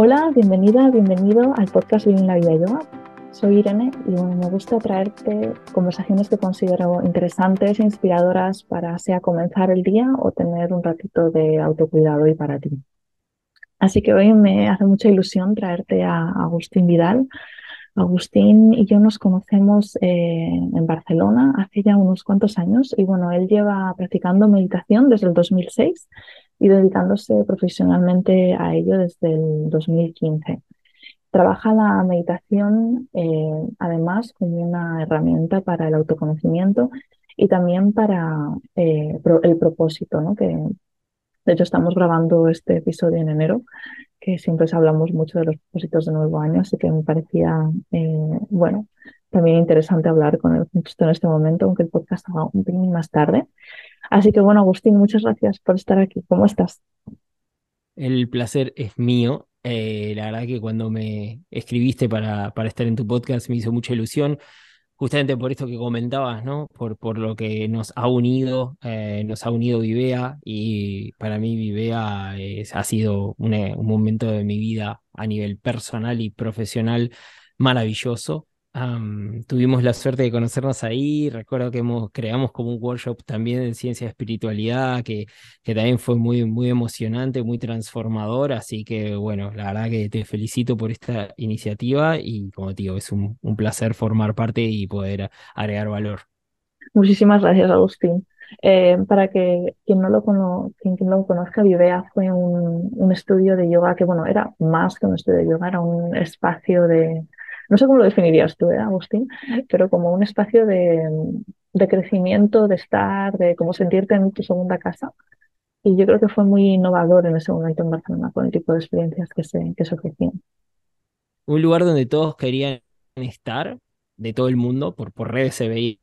Hola, bienvenida, bienvenido al podcast Vivir la Vida Yoga. Soy Irene y bueno, me gusta traerte conversaciones que considero interesantes e inspiradoras para sea comenzar el día o tener un ratito de autocuidado y para ti. Así que hoy me hace mucha ilusión traerte a Agustín Vidal. Agustín y yo nos conocemos eh, en Barcelona hace ya unos cuantos años y bueno, él lleva practicando meditación desde el 2006 y dedicándose profesionalmente a ello desde el 2015. Trabaja la meditación eh, además como una herramienta para el autoconocimiento y también para eh, el propósito, ¿no? que de hecho estamos grabando este episodio en enero, que siempre hablamos mucho de los propósitos de nuevo año, así que me parecía, eh, bueno, también interesante hablar con él justo en este momento, aunque el podcast haga un poquito más tarde. Así que bueno, Agustín, muchas gracias por estar aquí. ¿Cómo estás? El placer es mío eh, la verdad que cuando me escribiste para, para estar en tu podcast me hizo mucha ilusión, justamente por esto que comentabas, ¿no? Por, por lo que nos ha unido, eh, nos ha unido Vivea y para mí Vivea ha sido un, un momento de mi vida a nivel personal y profesional maravilloso tuvimos la suerte de conocernos ahí. Recuerdo que hemos, creamos como un workshop también en ciencia de espiritualidad, que, que también fue muy, muy emocionante, muy transformador. Así que, bueno, la verdad que te felicito por esta iniciativa y, como te digo, es un, un placer formar parte y poder agregar valor. Muchísimas gracias, Agustín. Eh, para que quien no lo, quien, quien lo conozca, Vivea fue un, un, estudio de yoga que, bueno, era más que un estudio de yoga, era un espacio de, no sé cómo lo definirías tú, ¿eh, Agustín, pero como un espacio de, crecimiento, de estar, de cómo sentirte en tu segunda casa. Y yo creo que fue muy innovador en ese momento en Barcelona con el tipo de experiencias que se, que se ofrecían. Un lugar donde todos querían estar, de todo el mundo, por, por redes se veía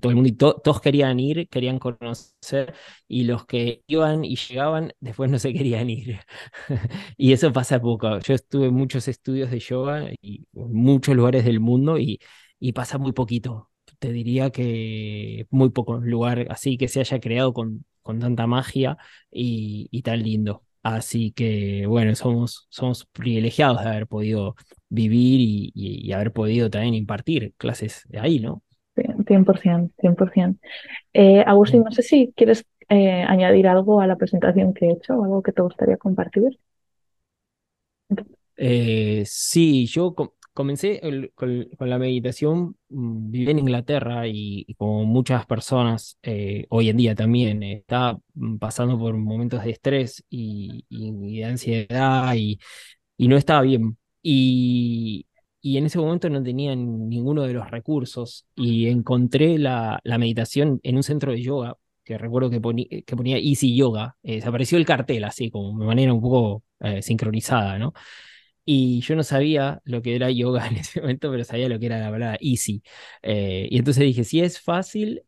todo el mundo y todos querían ir, querían conocer y los que iban y llegaban después no se querían ir. y eso pasa poco. Yo estuve en muchos estudios de yoga y en muchos lugares del mundo y, y pasa muy poquito. Te diría que muy poco lugar así que se haya creado con, con tanta magia y, y tan lindo. Así que bueno, somos, somos privilegiados de haber podido vivir y, y, haber podido también impartir clases ahí, ¿no? 100%, 100%. Eh, Agustín, no sé si quieres eh, añadir algo a la presentación que he hecho o algo que te gustaría compartir. Eh, sí, yo comencé con, la meditación, mm, viví en Inglaterra y, como muchas personas hoy en día también, estaba mm, pasando por momentos de estrés y, de ansiedad y, y no estaba bien. Y, y en ese momento no tenía ninguno de los recursos y encontré la, meditación en un centro de yoga que recuerdo que, que ponía Easy Yoga, eh, desapareció el cartel así, como de manera un poco eh, sincronizada, ¿no? Y yo no sabía lo que era yoga en ese momento, pero sabía lo que era la palabra easy. Eh, y entonces dije, si es fácil,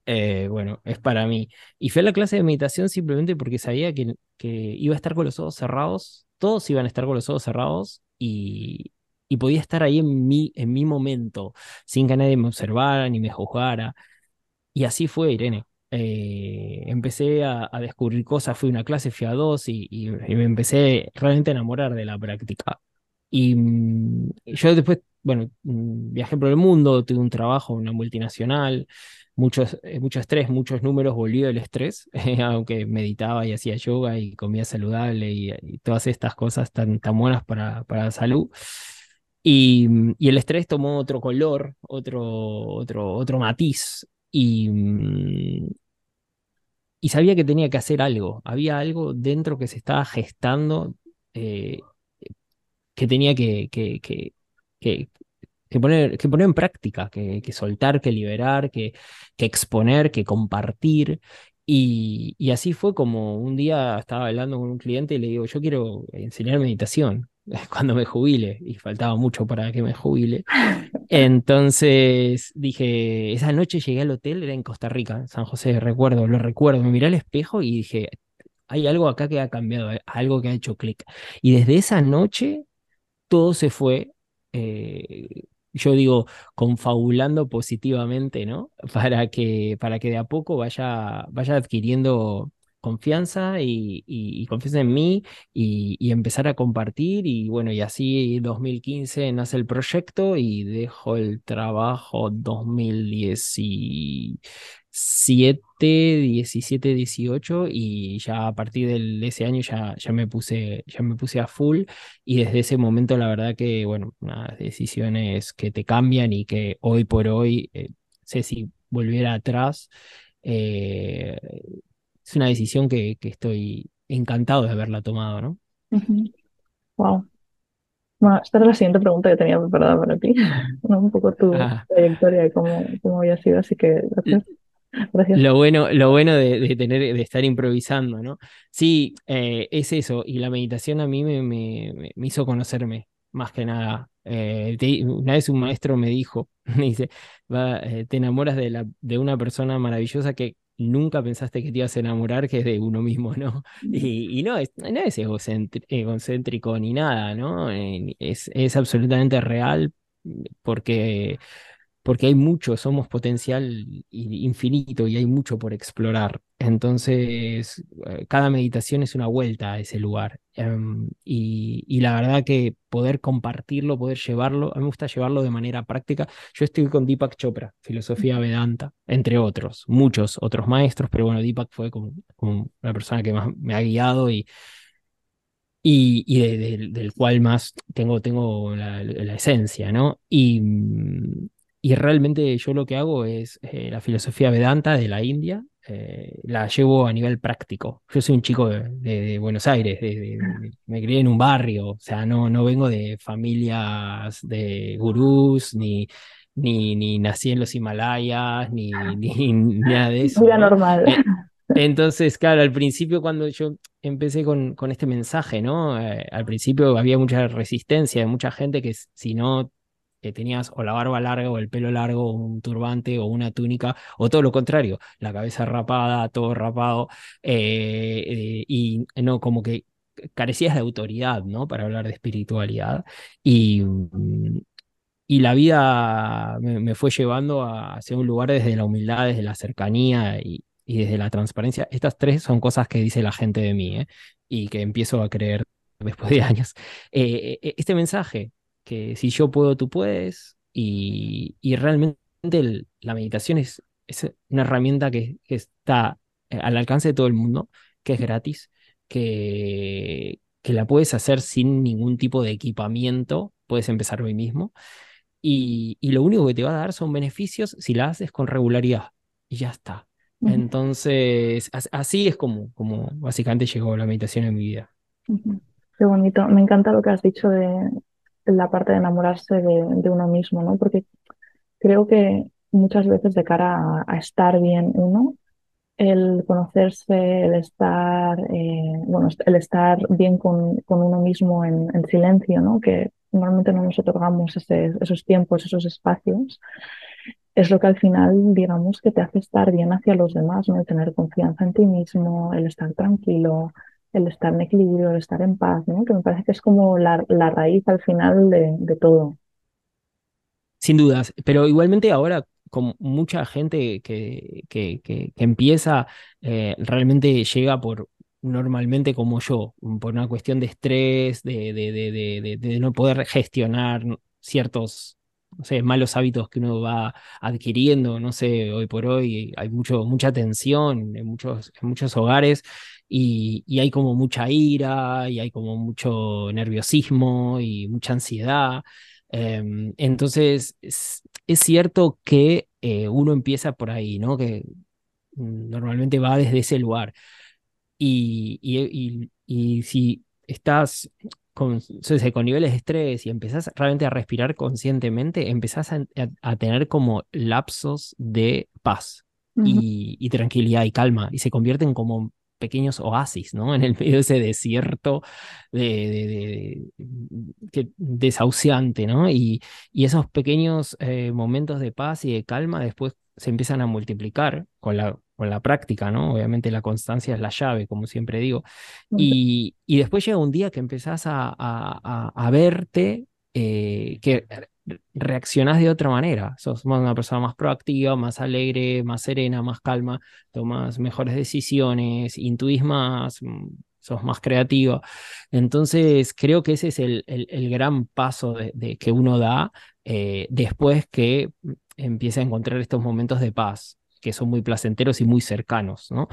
bueno, es para mí. Y fui a la clase de meditación simplemente porque sabía que iba a estar con los ojos cerrados, todos iban a estar con los ojos cerrados y, y podía estar ahí en mi, en mi momento, sin que nadie me observara ni me juzgara. Y así fue, Irene. Eh, empecé a, descubrir cosas, fui a una clase, fui a dos y, me empecé realmente a enamorar de la práctica. Y mm, yo después, bueno, mm, viajé por el mundo, tuve un trabajo en una multinacional, muchos, eh, mucho estrés, muchos números, volví del estrés, aunque meditaba y hacía yoga y comía saludable y, todas estas cosas tan, tan buenas para, para la salud. Mm, y, el estrés tomó otro color, otro, otro, otro matiz. Y, mm, y sabía que tenía que hacer algo. Había algo dentro que se estaba gestando eh, que tenía que, que, que, que, poner, que poner en práctica, que, que soltar, que liberar, que, que exponer, que compartir. Y, y, así fue como un día estaba hablando con un cliente y le digo, yo quiero enseñar meditación. cuando me jubile, y faltaba mucho para que me jubile. Entonces dije, esa noche llegué al hotel, era en Costa Rica, San José, recuerdo, lo recuerdo, me miré al espejo y dije, hay algo acá que ha cambiado, eh, algo que ha hecho clic. Y desde esa noche todo se fue, eh, yo digo, confabulando positivamente, ¿no? Para que, para que de a poco vaya, vaya adquiriendo confianza y, confianza en mí y, empezar a compartir y bueno, y así 2015 nace el proyecto y dejo el trabajo 2017 17, 18 y ya a partir de ese año ya, ya, me puse, ya me puse a full y desde ese momento la verdad que, bueno, unas decisiones que te cambian y que hoy por hoy, eh, sé si volviera atrás, eh, es una decisión que, que, estoy encantado de haberla tomado, ¿no? Wow. Bueno, esta era la siguiente pregunta que tenía preparada para ti, un poco tu ah. trayectoria y cómo, cómo había sido, así que gracias. Lo bueno, lo bueno de, tener, de estar improvisando, ¿no? Sí, eh, es eso. Y la meditación a mí me, me, hizo conocerme, más que nada. Eh, una vez un maestro me dijo, me dice, va, eh, te enamoras de, la, de una persona maravillosa que nunca pensaste que te ibas a enamorar, que es de uno mismo, ¿no? Mm. Y, no, es, no es egocéntrico ni nada, ¿no? Es, es absolutamente real porque porque hay mucho, somos potencial infinito y hay mucho por explorar. Entonces, eh, cada meditación es una vuelta a ese lugar. Em, y, la verdad que poder compartirlo, poder llevarlo, a mí me gusta llevarlo de manera práctica. Yo estoy con Deepak Chopra, filosofía Vedanta, entre otros, muchos otros maestros, pero bueno, Deepak fue como, la persona que más me ha guiado y, y, del cual más tengo, tengo la, la esencia, ¿no? Y, y realmente yo lo que hago es eh, la filosofía Vedanta de la India, eh, la llevo a nivel práctico. Yo soy un chico de, Buenos Aires, me crié en un barrio, o sea, no, no vengo de familias de gurús, ni, ni, ni nací en los Himalayas, ni, ni, nada de eso. Vida normal. Eh, entonces, claro, al principio cuando yo empecé con, con este mensaje, ¿no? al principio había mucha resistencia de mucha gente que si no tenías o la barba larga o el pelo largo un turbante o una túnica o todo lo contrario, la cabeza rapada, todo rapado eh, eh, y no como que carecías de autoridad, ¿no? Para hablar de espiritualidad y, mm, y la vida me, fue llevando a, hacia un lugar desde la humildad, desde la cercanía y, desde la transparencia. Estas tres son cosas que dice la gente de mí ¿eh? y que empiezo a creer después de años. este mensaje que si yo puedo, tú puedes. Y, realmente la meditación es, es una herramienta que, está eh, al alcance de todo el mundo, que es gratis, que, que la puedes hacer sin ningún tipo de equipamiento, puedes empezar hoy mismo. Y, lo único que te va a dar son beneficios si la haces con regularidad. Y ya está. Entonces, así es como, como básicamente llegó la meditación en mi vida. Qué bonito. Me encanta lo que has dicho de, la parte de enamorarse de, uno mismo, ¿no? Porque creo que muchas veces de cara a, estar bien uno, el conocerse, el estar, eh, bueno, el estar bien con, uno mismo en, silencio, ¿no? Que normalmente no nos otorgamos esos tiempos, esos espacios, es lo que al final, digamos, que te hace estar bien hacia los demás, ¿no? El tener confianza en ti mismo, el estar tranquilo, el estar en equilibrio, el estar en paz, ¿no? que me parece que es como la, raíz al final de, todo. Sin dudas, pero igualmente ahora con mucha gente que, que, que, empieza, eh, realmente llega por normalmente como yo, por una cuestión de estrés, de, de, de no poder gestionar ciertos no sé, malos hábitos que uno va adquiriendo, no sé, hoy por hoy hay mucho, mucha tensión en muchos, en muchos hogares y, hay como mucha ira y hay como mucho nerviosismo y mucha ansiedad. Em, entonces, es, cierto que eh, uno empieza por ahí, ¿no? Que normalmente va desde ese lugar. Y, y, y si estás con, con niveles de estrés y empezás realmente a respirar conscientemente, empezás a, tener como lapsos de paz y, tranquilidad y calma y se convierten como pequeños oasis, ¿no? En el medio de ese desierto de, desahuciante, ¿no? Y, y esos pequeños eh, momentos de paz y de calma después se empiezan a multiplicar con la, con la práctica, ¿no? Obviamente la constancia es la llave, como siempre digo. Y, y después llega un día que empezás a, a, a verte, eh, que reaccionás de otra manera. Sos una persona más proactiva, más alegre, más serena, más calma, tomas mejores decisiones, intuís más, mm, sos más creativa. Entonces, creo que ese es el, el, gran paso de, que uno da eh, después que empieza a encontrar estos momentos de paz que son muy placenteros y muy cercanos, ¿no?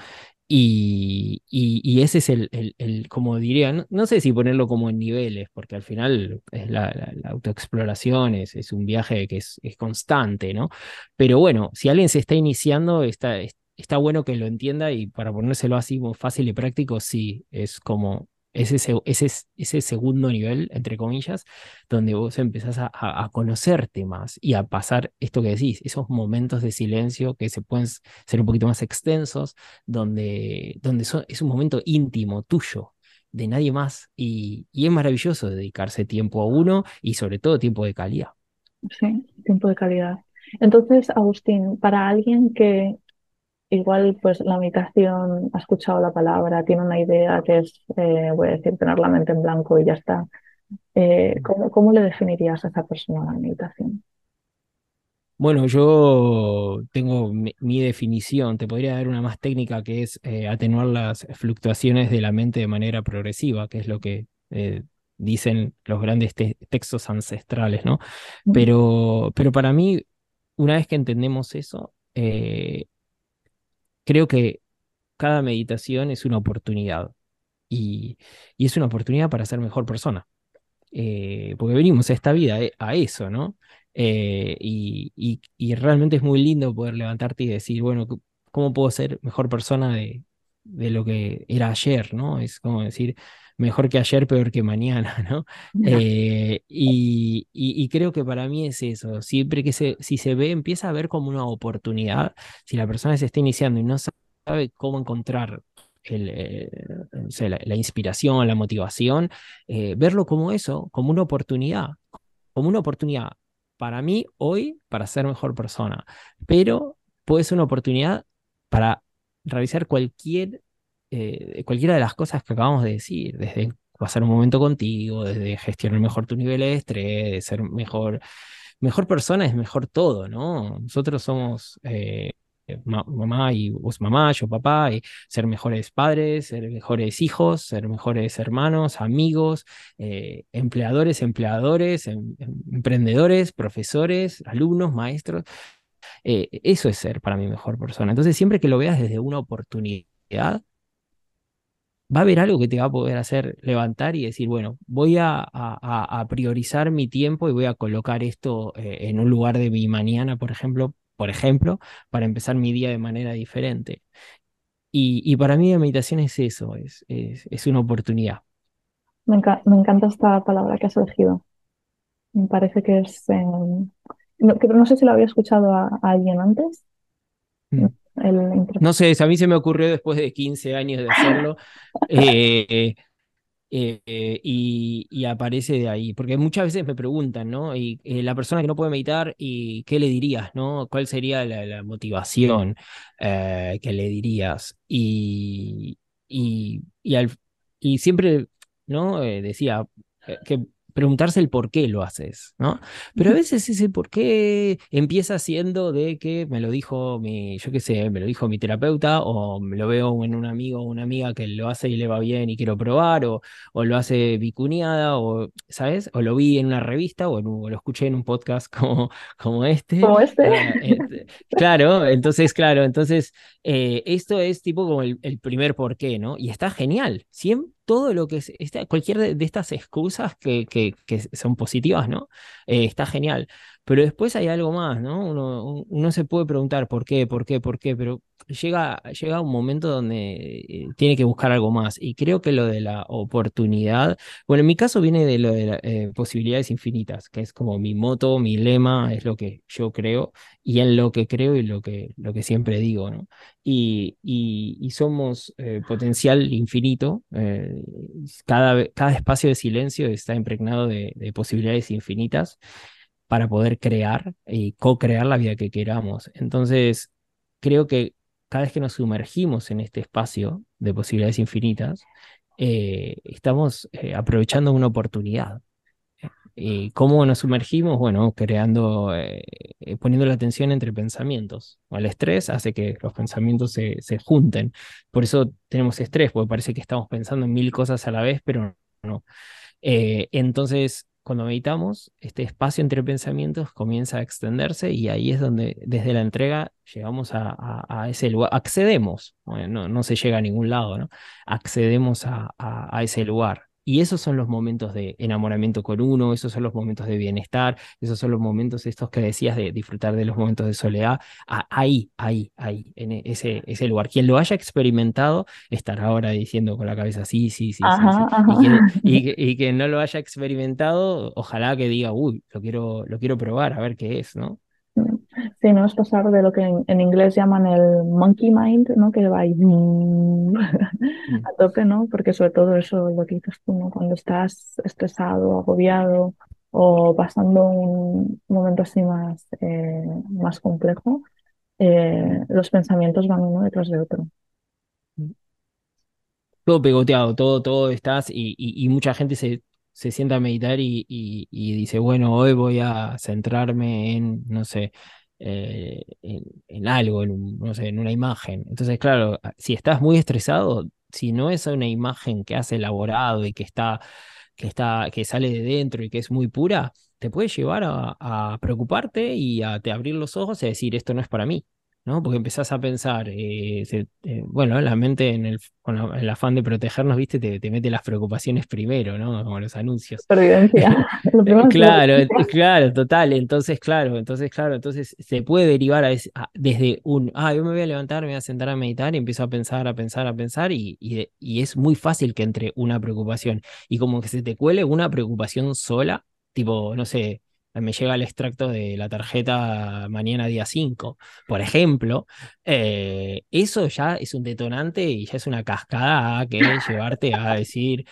Y, y, ese es el, el, como diría, no, sé si ponerlo como en niveles, porque al final es la, autoexploración, es, es, un viaje que es, es, constante, ¿no? Pero bueno, si alguien se está iniciando, está, está bueno que lo entienda y para ponérselo así fácil y práctico, sí, es como ese, ese, ese segundo nivel, entre comillas, donde vos empezás a, a, conocerte más y a pasar esto que decís, esos momentos de silencio que se pueden ser un poquito más extensos, donde, donde es un momento íntimo tuyo, de nadie más, y, y es maravilloso dedicarse tiempo a uno y sobre todo tiempo de calidad. Sí, tiempo de calidad. Entonces, Agustín, para alguien que igual pues la meditación ha escuchado la palabra, tiene una idea que es, eh, voy a decir, tener la mente en blanco y ya está. Eh, ¿cómo, le definirías a esa persona la meditación? Bueno, yo tengo mi, definición, te podría dar una más técnica que es eh, atenuar las fluctuaciones de la mente de manera progresiva, que es lo que dicen los grandes textos ancestrales, ¿no? Pero, pero para mí, una vez que entendemos eso, creo que cada meditación es una oportunidad y, es una oportunidad para ser mejor persona. Eh, porque venimos a esta vida eh, a eso, ¿no? Eh, y, realmente es muy lindo poder levantarte y decir, bueno, ¿cómo puedo ser mejor persona de, de lo que era ayer, ¿no? Es como decir, mejor que ayer, peor que mañana, ¿no? y, y, creo que para mí es eso, siempre que se, si se ve, empieza a ver como una oportunidad, si la persona se está iniciando y no sabe cómo encontrar el, la, inspiración, la motivación, verlo como eso, como una oportunidad, como una oportunidad para mí hoy para ser mejor persona, pero puede ser una oportunidad para realizar cualquier, eh, cualquiera de las cosas que acabamos de decir, desde pasar un momento contigo, desde gestionar mejor tu nivel de estrés, ser mejor, mejor persona es mejor todo, ¿no? Nosotros somos eh, mamá y vos mamá, yo papá, y ser mejores padres, ser mejores hijos, ser mejores hermanos, amigos, eh, empleadores, empleadores, em, em, emprendedores, profesores, alumnos, maestros. Eh, eso es ser para mí mejor persona. Entonces, siempre que lo veas desde una oportunidad, va a haber algo que te va a poder hacer levantar y decir, bueno, voy a, priorizar mi tiempo y voy a colocar esto eh, en un lugar de mi mañana, por ejemplo, por ejemplo, para empezar mi día de manera diferente. Y, para mí la meditación es eso, es, es, una oportunidad. Me, encanta esta palabra que has elegido. Me parece que es... no, no, sé si lo había escuchado a, alguien antes. Mm. no sé, a mí se me ocurrió después de 15 años de hacerlo. eh, eh, y, aparece de ahí. Porque muchas veces me preguntan, ¿no? Y eh, la persona que no puede meditar, ¿y qué le dirías, no? ¿Cuál sería la, motivación eh, que le dirías? Y, y, y, siempre, ¿no? decía que preguntarse el por qué lo haces, ¿no? Pero a veces ese por qué empieza siendo de que me lo dijo mi, yo qué sé, me lo dijo mi terapeuta, o me lo veo en un amigo o una amiga que lo hace y le va bien y quiero probar, o, o lo hace vicuñada, o, ¿sabes? O lo vi en una revista, o, lo escuché en un podcast como, como este. Como este. Este claro, entonces, claro, entonces, eh, esto es tipo como el, el primer por qué, ¿no? Y está genial. Siempre todo lo que es, cualquier de, estas excusas que, que, son positivas, ¿no? Eh, está genial. Pero después hay algo más, ¿no? Uno, uno, se puede preguntar por qué, por qué, por qué, pero llega, llega un momento donde eh, tiene que buscar algo más. Y creo que lo de la oportunidad, bueno, en mi caso viene de lo de las eh, posibilidades infinitas, que es como mi moto, mi lema, es lo que yo creo, y en lo que creo y lo que, lo que siempre digo, ¿no? Y, y, somos eh, potencial infinito, cada, cada espacio de silencio está impregnado de, de posibilidades infinitas para poder crear y co-crear la vida que queramos. Entonces, creo que cada vez que nos sumergimos en este espacio de posibilidades infinitas, eh, estamos eh, aprovechando una oportunidad. ¿Y cómo nos sumergimos? Bueno, creando, eh, eh, poniendo la atención entre pensamientos. El estrés hace que los pensamientos se, se junten. Por eso tenemos estrés, porque parece que estamos pensando en mil cosas a la vez, pero no. Eh, entonces, cuando meditamos, este espacio entre pensamientos comienza a extenderse y ahí es donde desde la entrega llegamos a, ese lugar, accedemos, no, se llega a ningún lado, ¿no? Accedemos a ese lugar. Y esos son los momentos de enamoramiento con uno, esos son los momentos de bienestar, esos son los momentos estos que decías de disfrutar de los momentos de soledad. ahí, ahí, ahí, en e, ese, ese lugar. Quien lo haya experimentado estará ahora diciendo con la cabeza sí, sí, sí, sí. Y, quien, no lo haya experimentado, ojalá que diga, uy, lo quiero, lo quiero probar, a ver qué es, ¿no? Sí, no es pasar de lo que en, inglés llaman el monkey mind, ¿no? Que va ahí mm. a tope, ¿no? Porque sobre todo eso lo que dices tú, ¿no? Cuando estás estresado, agobiado o pasando un momento así más, eh, más complejo, eh, los pensamientos van uno detrás de otro. Todo pegoteado, todo, todo estás y mucha gente se, se sienta a meditar y, dice, bueno, hoy voy a centrarme en, no sé, eh, en, algo, en, no sé, en una imagen. Entonces, claro, si estás muy estresado, si no es una imagen que has elaborado y que está, que está, que sale de dentro y que es muy pura, te puede llevar a, a preocuparte y a te abrir los ojos y a decir, esto no es para mí. ¿No? Porque empezás a pensar, eh, eh, bueno, la mente en el, con el afán de protegernos, viste, te, mete las preocupaciones primero, ¿no? Como los anuncios. claro, claro, total. Entonces, claro, entonces, claro, entonces se puede derivar a, desde un, ah, yo me voy a levantar, me voy a sentar a meditar y empiezo a pensar, a pensar, a pensar y, y, y es muy fácil que entre una preocupación y como que se te cuele una preocupación sola, tipo, no sé, me llega el extracto de la tarjeta mañana día 5, por ejemplo, eh, eso ya es un detonante y ya es una cascada que llevarte a decir,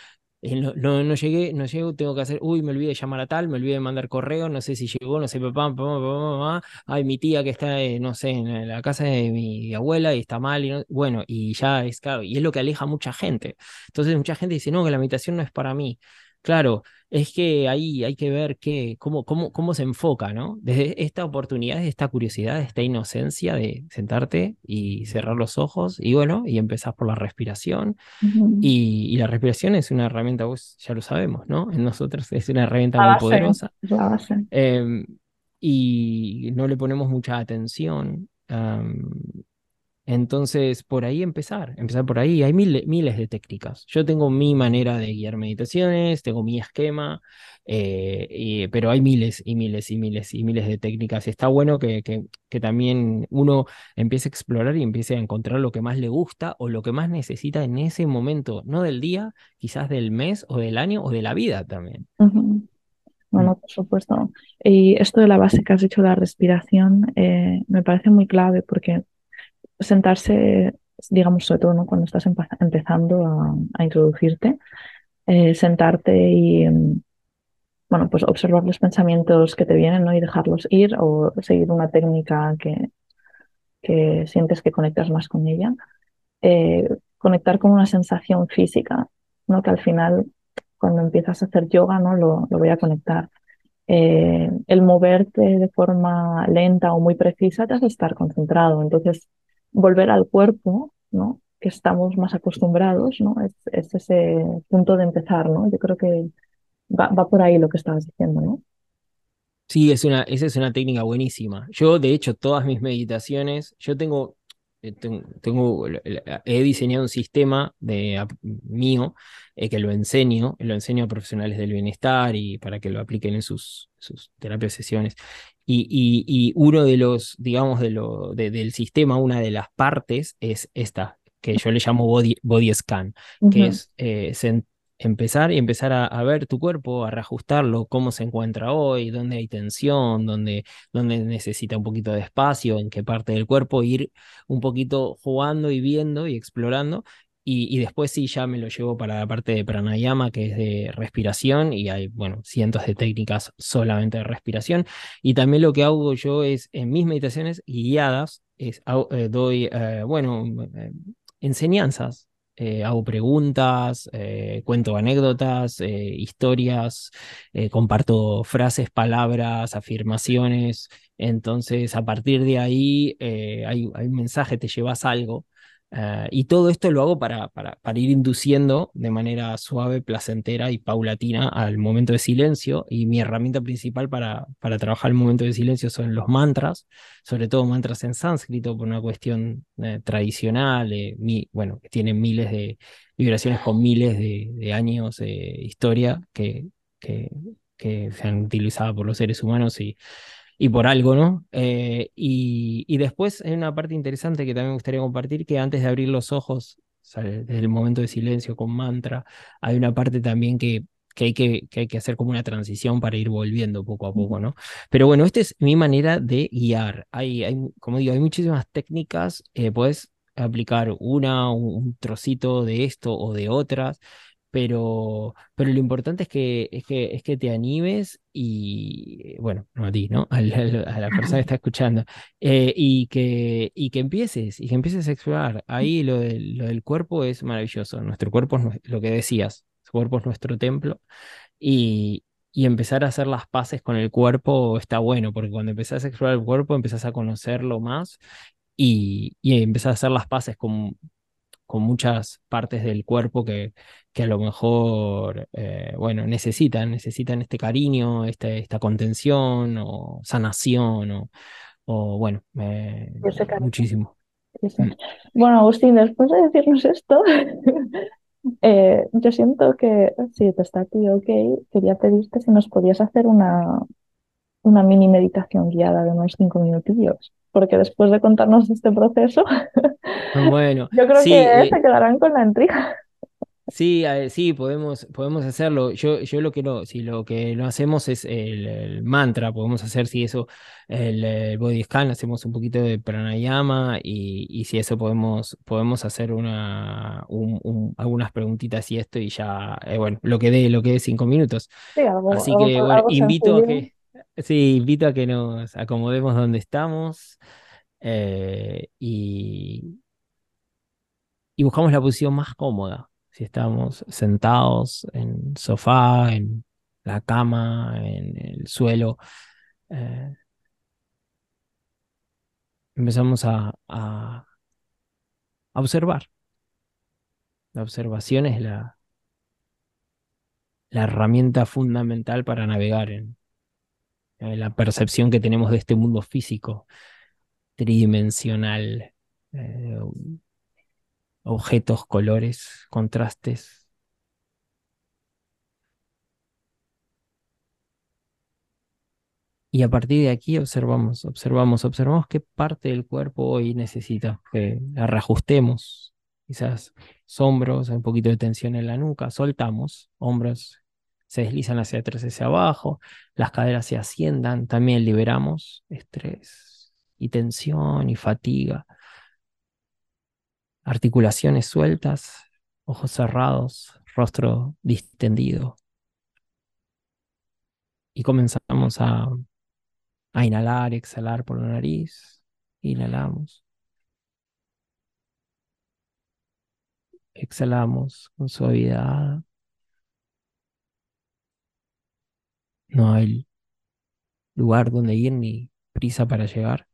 eh, no, no, llegué, no llego, tengo que hacer, uy, me olvidé de llamar a tal, me olvidé de mandar correo, no sé si llegó, no sé, papá, papá, papá, ay, mi tía que está, eh, no sé, en la casa de mi abuela y está mal, y bueno, y ya es claro, y es lo que aleja a mucha gente. Entonces mucha gente dice, no, que la meditación no es para mí. Claro, es que ahí hay que ver qué, cómo, cómo, cómo se enfoca, ¿no? Desde esta oportunidad, esta curiosidad, esta inocencia de sentarte y cerrar los ojos y bueno, y empezar por la respiración. y, la respiración es una herramienta, vos ya lo sabemos, ¿no? En nosotros es una herramienta muy poderosa. Em, y no le ponemos mucha atención. Entonces, por ahí empezar, empezar por ahí. Hay miles de técnicas. Yo tengo mi manera de guiar meditaciones, tengo mi esquema, eh, pero hay miles y miles y miles y miles de técnicas. Está bueno que, que, también uno empiece a explorar y empiece a encontrar lo que más le gusta o lo que más necesita en ese momento, no del día, quizás del mes o del año o de la vida también. Bueno, por supuesto. Y esto de la base que has dicho, la respiración, eh, me parece muy clave porque sentarse, digamos, sobre todo ¿no? cuando estás empezando a, introducirte, eh, sentarte y, mm, bueno, pues observar los pensamientos que te vienen ¿no? y dejarlos ir o seguir una técnica que, que sientes que conectas más con ella. Eh, conectar con una sensación física, ¿no? que al final cuando empiezas a hacer yoga no lo, lo voy a conectar. Eh, el moverte de forma lenta o muy precisa te hace estar concentrado. Entonces, volver al cuerpo, ¿no? Que estamos más acostumbrados, ¿no? Es, ese punto de empezar, ¿no? Yo creo que va, por ahí lo que estabas diciendo, ¿no? Sí, es una, esa es una técnica buenísima. Yo, de hecho, todas mis meditaciones, yo tengo, eh, tengo, he diseñado un sistema de, mío eh, que lo enseño, lo enseño a profesionales del bienestar y para que lo apliquen en sus, sus terapias sesiones. Y, uno de los, digamos, de lo, del sistema, una de las partes es esta, que yo le llamo body, body scan, que es eh, empezar y empezar a, ver tu cuerpo, a reajustarlo, cómo se encuentra hoy, dónde hay tensión, dónde, dónde necesita un poquito de espacio, en qué parte del cuerpo, ir un poquito jugando y viendo y explorando y, después sí, ya me lo llevo para la parte de pranayama, que es de respiración, y hay, bueno, cientos de técnicas solamente de respiración. Y también lo que hago yo es, en mis meditaciones guiadas, es, eh, doy, eh, bueno, eh, enseñanzas eh, hago preguntas, cuento anécdotas, historias, comparto frases, palabras, afirmaciones. Entonces, a partir de ahí hay, hay un mensaje, te llevas algo. Eh, y todo esto lo hago para, para, ir induciendo de manera suave, placentera y paulatina al momento de silencio. Y mi herramienta principal para, para trabajar el momento de silencio son los mantras, sobre todo mantras en sánscrito, por una cuestión eh, tradicional, bueno, que tienen miles de vibraciones con miles de, años de historia que, que, que se han utilizado por los seres humanos y y por algo, ¿no? Eh, y, después hay una parte interesante que también me gustaría compartir, que antes de abrir los ojos, desde el momento de silencio con mantra, hay una parte también que, que, hay que, que hay que hacer como una transición para ir volviendo poco a poco, ¿no? Pero bueno, esta es mi manera de guiar. Hay, hay como digo, hay muchísimas técnicas, eh, puedes aplicar una, un trocito de esto o de otras pero, pero lo importante es que, es que, es que te animes y, bueno, no a ti, ¿no? A la, persona que está escuchando, eh, y, que, y que empieces, y que empieces a explorar. Ahí lo, lo del cuerpo es maravilloso. Nuestro cuerpo es lo que decías, el cuerpo es nuestro templo, y, y empezar a hacer las paces con el cuerpo está bueno, porque cuando empezás a explorar el cuerpo, empezás a conocerlo más y, y empezás a hacer las paces con, con muchas partes del cuerpo que, que a lo mejor, eh, bueno, necesitan, necesitan este cariño, este, esta contención o sanación o, o bueno, muchísimo. Mm. Bueno, Agustín, después de decirnos esto, eh, yo siento que si te está aquí ok, quería pedirte si nos podías hacer una, una mini meditación guiada de unos cinco minutillos porque después de contarnos este proceso, bueno, yo creo que eh, se quedarán con la intriga. Sí, sí, podemos, podemos hacerlo. Yo, yo lo que no, si lo que no hacemos es el, mantra, podemos hacer si eso, el, body scan, hacemos un poquito de pranayama y, y si eso podemos, podemos hacer una, algunas preguntitas y esto y ya, eh, bueno, lo que dé, lo que dé cinco minutos. Así que bueno, invito a que, Sí, invito a que nos acomodemos donde estamos eh, y, y buscamos la posición más cómoda. Si estamos sentados en sofá, en la cama, en el suelo, eh, empezamos a, a, observar. La observación es la, la herramienta fundamental para navegar en, eh, la percepción que tenemos de este mundo físico, tridimensional, eh, objetos, colores, contrastes. Y a partir de aquí observamos, observamos, observamos qué parte del cuerpo hoy necesita que la reajustemos. Quizás hombros, un poquito de tensión en la nuca, soltamos, hombros se deslizan hacia atrás, hacia abajo, las caderas se asciendan, también liberamos estrés y tensión y fatiga. Articulaciones sueltas, ojos cerrados, rostro distendido. Y comenzamos a, a inhalar, exhalar por la nariz. Inhalamos. Exhalamos con suavidad. No hay lugar donde ir ni prisa para llegar.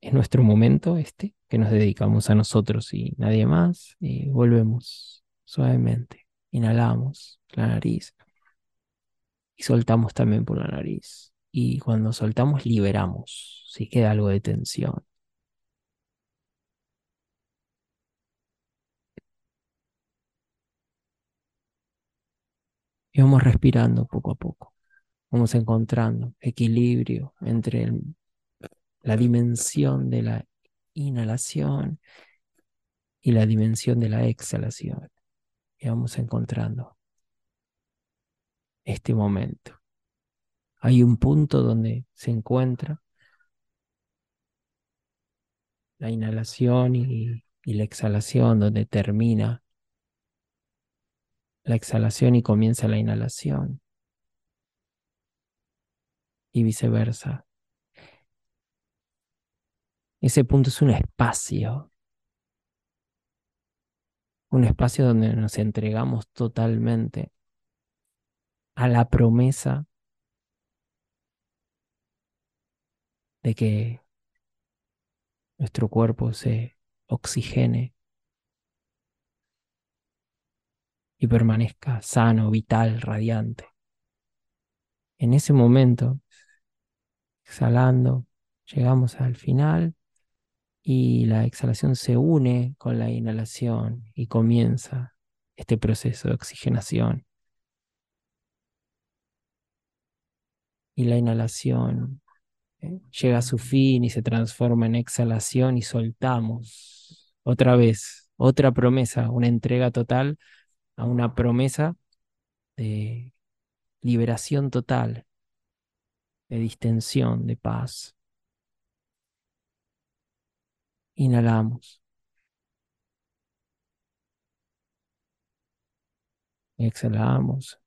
Es nuestro momento este, que nos dedicamos a nosotros y nadie más. Y volvemos suavemente. Inhalamos la nariz y soltamos también por la nariz. Y cuando soltamos, liberamos. Si queda algo de tensión. Y vamos respirando poco a poco vamos encontrando equilibrio entre la dimensión de la inhalación y la dimensión de la exhalación. Y vamos encontrando este momento. Hay un punto donde se encuentra la inhalación y, y la exhalación, donde termina la exhalación y comienza la inhalación y viceversa. Ese punto es un espacio un espacio donde nos entregamos totalmente a la promesa de que nuestro cuerpo se oxigene y permanezca sano, vital, radiante. En ese momento, exhalando, llegamos al final y la exhalación se une con la inhalación y comienza este proceso de oxigenación. Y la inhalación ¿eh? llega a su fin y se transforma en exhalación y soltamos otra vez, otra promesa, una entrega total a una promesa de liberación total, de distensión, de paz. Inhalamos. Exhalamos.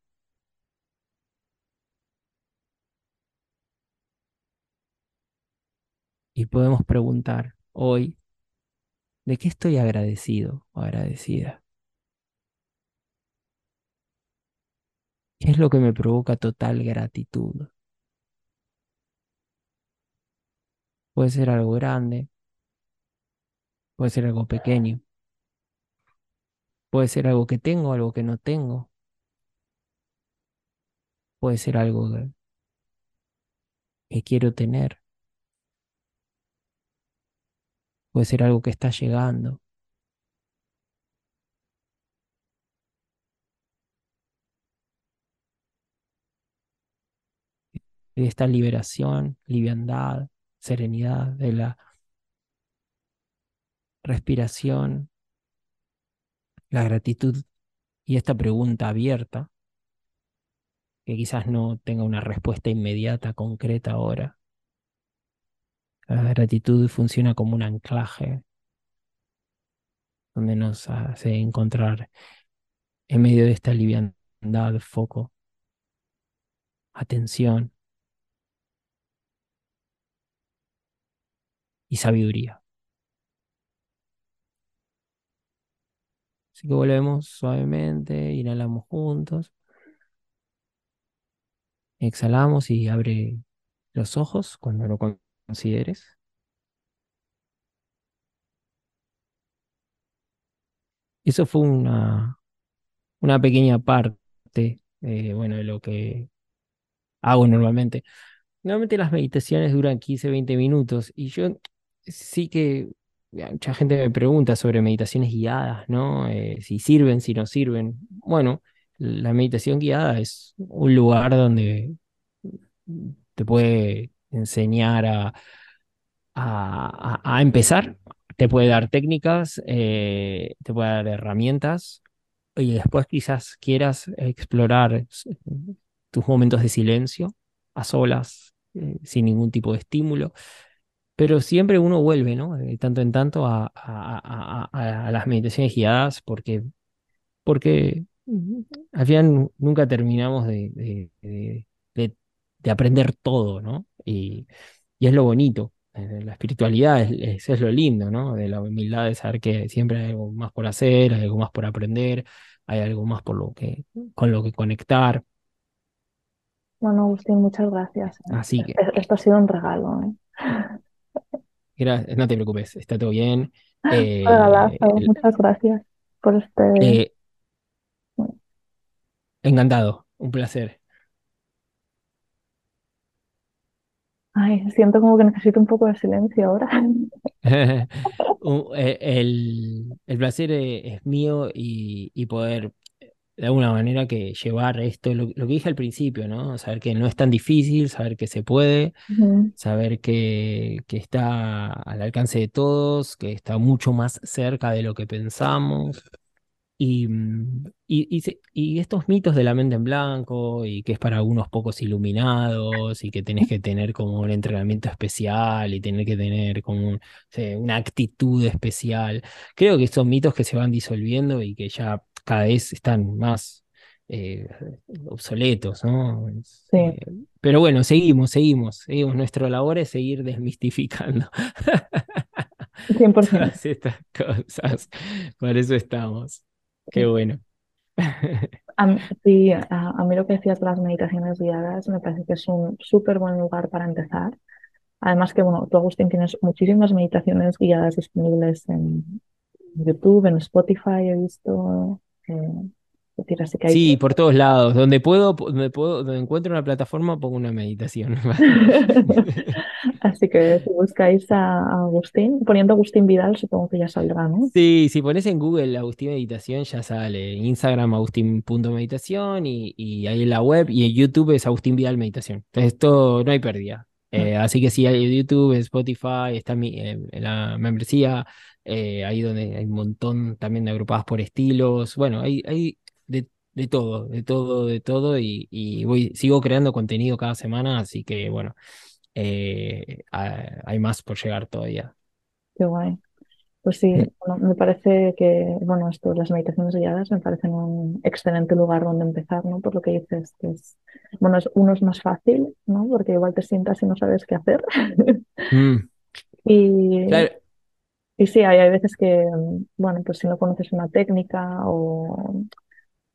Y podemos preguntar hoy, ¿de qué estoy agradecido o agradecida? ¿Qué es lo que me provoca total gratitud? Puede ser algo grande, puede ser algo pequeño, puede ser algo que tengo, algo que no tengo, puede ser algo que, quiero tener, puede ser algo que está llegando. esta liberación, liviandad, serenidad, de la respiración, la gratitud y esta pregunta abierta, que quizás no tenga una respuesta inmediata, concreta ahora. La gratitud funciona como un anclaje donde nos hace encontrar en medio de esta liviandad, foco, atención, y sabiduría. Así que volvemos suavemente, inhalamos juntos. Exhalamos y abre los ojos cuando lo consideres. Eso fue una, una pequeña parte, eh, bueno, de lo que hago normalmente. Normalmente las meditaciones duran 15, 20 minutos y yo sí que mucha gente me pregunta sobre meditaciones guiadas, ¿no? Eh, si sirven, si no sirven. Bueno, la meditación guiada es un lugar donde te puede enseñar a, a, empezar, te puede dar técnicas, eh, te puede dar herramientas y después quizás quieras explorar tus momentos de silencio a solas, eh, sin ningún tipo de estímulo pero siempre uno vuelve, ¿no? De tanto en tanto a, las meditaciones guiadas porque, porque al final nunca terminamos de, aprender todo, ¿no? Y, es lo bonito. Eh, la espiritualidad es, es, lo lindo, ¿no? De la humildad de saber que siempre hay algo más por hacer, hay algo más por aprender, hay algo más por lo que, con lo que conectar. Bueno, Agustín, muchas gracias. Así que. Esto ha sido un regalo. ¿eh? No te preocupes, está todo bien. Eh, muchas gracias por este. Eh, encantado, un placer. Ay, siento como que necesito un poco de silencio ahora. Eh, el, el, placer es mío y, poder de alguna manera que llevar esto, lo, que dije al principio, ¿no? Saber que no es tan difícil, saber que se puede, saber que, que, está al alcance de todos, que está mucho más cerca de lo que pensamos. Y, mm, y, y, estos mitos de la mente en blanco y que es para unos pocos iluminados y que tenés que tener como un entrenamiento especial y tener que tener como una actitud especial. Creo que son mitos que se van disolviendo y que ya cada vez están más eh, obsoletos, ¿no? Eh, pero bueno, seguimos, seguimos, seguimos. Nuestra labor es seguir desmistificando 100%. todas estas cosas. Por eso estamos. Qué bueno. A sí, a, a mí lo que decías de las meditaciones guiadas me parece que es un súper buen lugar para empezar. Además que, bueno, tú, Agustín, tienes muchísimas meditaciones guiadas disponibles en YouTube, en Spotify, he visto. Eh, así que hay... Sí, por todos lados. Donde puedo, donde puedo, donde encuentro una plataforma, pongo una meditación. Así que si buscáis a Agustín, poniendo Agustín Vidal, supongo que ya saldrá, ¿no? Sí, si pones en Google Agustín Meditación, ya sale. Instagram, agustín.meditación y, y ahí en la web y en YouTube es Agustín Vidal Meditación. Entonces, esto no hay pérdida. Eh, así que sí, hay YouTube, Spotify, está mi- en la membresía, eh, ahí donde hay un montón también agrupadas por estilos. Bueno, hay, hay de, de todo, de todo, de todo y, y voy, sigo creando contenido cada semana, así que bueno, eh, hay más por llegar todavía. Qué guay. Pues sí, bueno, me parece que, bueno, esto, las meditaciones guiadas me parecen un excelente lugar donde empezar, ¿no? Por lo que dices, que es, bueno, es, uno es más fácil, ¿no? Porque igual te sientas y no sabes qué hacer. Mm, Y, claro. Y sí, hay, hay veces que, mm, bueno, pues si no conoces una técnica o,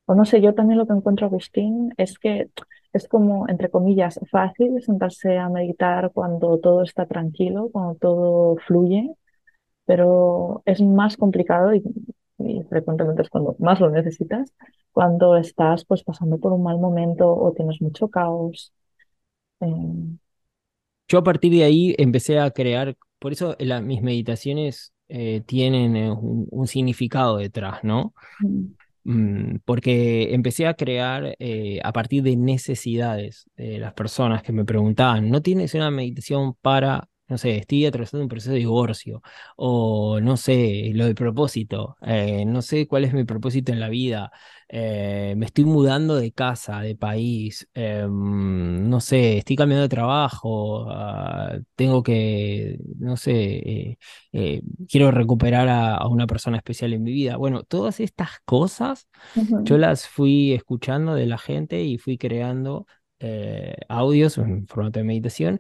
o no sé, yo también lo que encuentro, Agustín, es que es como, entre comillas, fácil sentarse a meditar cuando todo está tranquilo, cuando todo fluye pero es más complicado y, frecuentemente es cuando más lo necesitas, cuando estás pues pasando por un mal momento o tienes mucho caos. eh, Yo a partir de ahí empecé a crear, por eso mis meditaciones eh, tienen eh, un, un significado detrás, ¿no? Mm, porque empecé a crear eh, a partir de necesidades de las personas que me preguntaban, ¿no tienes una meditación para, no sé, estoy atravesando un proceso de divorcio? O no sé, lo de propósito, eh, no sé cuál es mi propósito en la vida, eh, me estoy mudando de casa, de país, eh, no sé, estoy cambiando de trabajo, ah, tengo que, no sé, quiero recuperar a, a una persona especial en mi vida. Bueno, todas estas cosas yo las fui escuchando de la gente y fui creando audios en formato de meditación,